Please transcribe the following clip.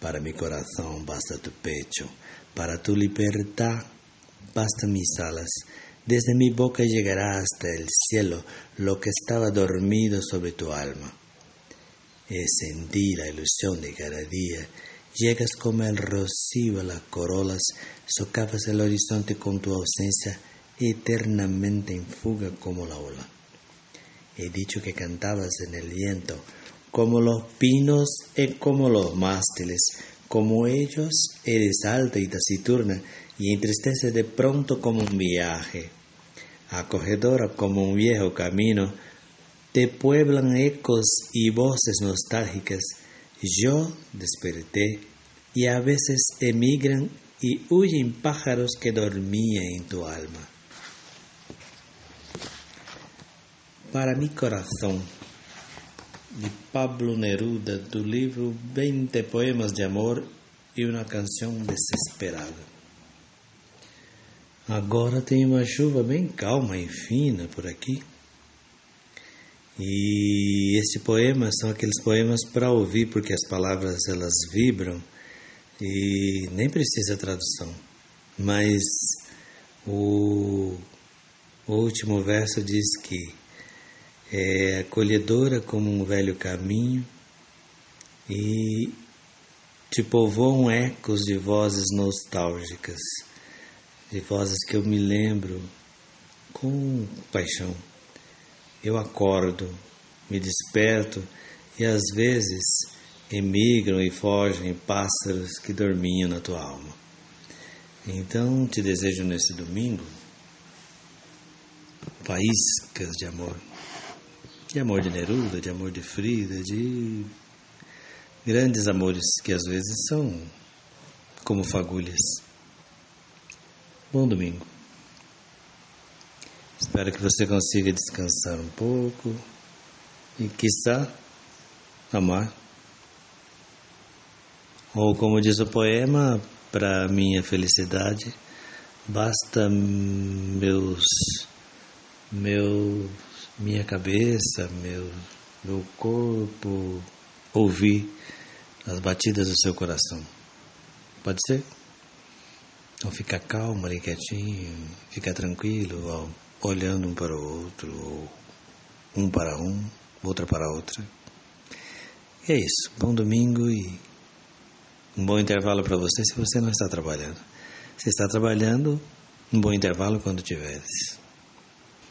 Para mi corazón basta tu pecho, para tu libertad basta mis alas. Desde mi boca llegará hasta el cielo lo que estaba dormido sobre tu alma. Encendí la ilusión de cada día. Llegas como el rocío a las corolas, socavas el horizonte con tu ausencia, eternamente en fuga como la ola. He dicho que cantabas en el viento, como los pinos y como los mástiles, como ellos eres alta y taciturna, y entristece de pronto como un viaje. Acogedora como un viejo camino, te pueblan ecos y voces nostálgicas. Yo desperté y a veces emigran y huyen pájaros que dormían en tu alma. Para mi corazón, de Pablo Neruda, do livro 20 Poemas de Amor e uma canção desesperada. Agora tem uma chuva bem calma e fina por aqui. E esse poema são aqueles poemas para ouvir, porque as palavras elas vibram e nem precisa tradução. Mas o, o último verso diz que é acolhedora como um velho caminho e te povoam ecos de vozes nostálgicas de vozes que eu me lembro com paixão. Eu acordo, me desperto e às vezes emigram e fogem pássaros que dormiam na tua alma. Então te desejo nesse domingo faíscas de amor, de amor de Neruda, de amor de Frida, de grandes amores que às vezes são como fagulhas. Bom domingo. Espero que você consiga descansar um pouco e, quiçá, amar. Ou, como diz o poema, para minha felicidade, basta meus, meu, minha cabeça, meu, meu corpo ouvir as batidas do seu coração. Pode ser? Então fica calmo ali quietinho, fica tranquilo, ó, olhando um para o outro, ou um para um, outra para outra. E é isso. Bom domingo e um bom intervalo para você se você não está trabalhando. Se está trabalhando, um bom intervalo quando tiveres.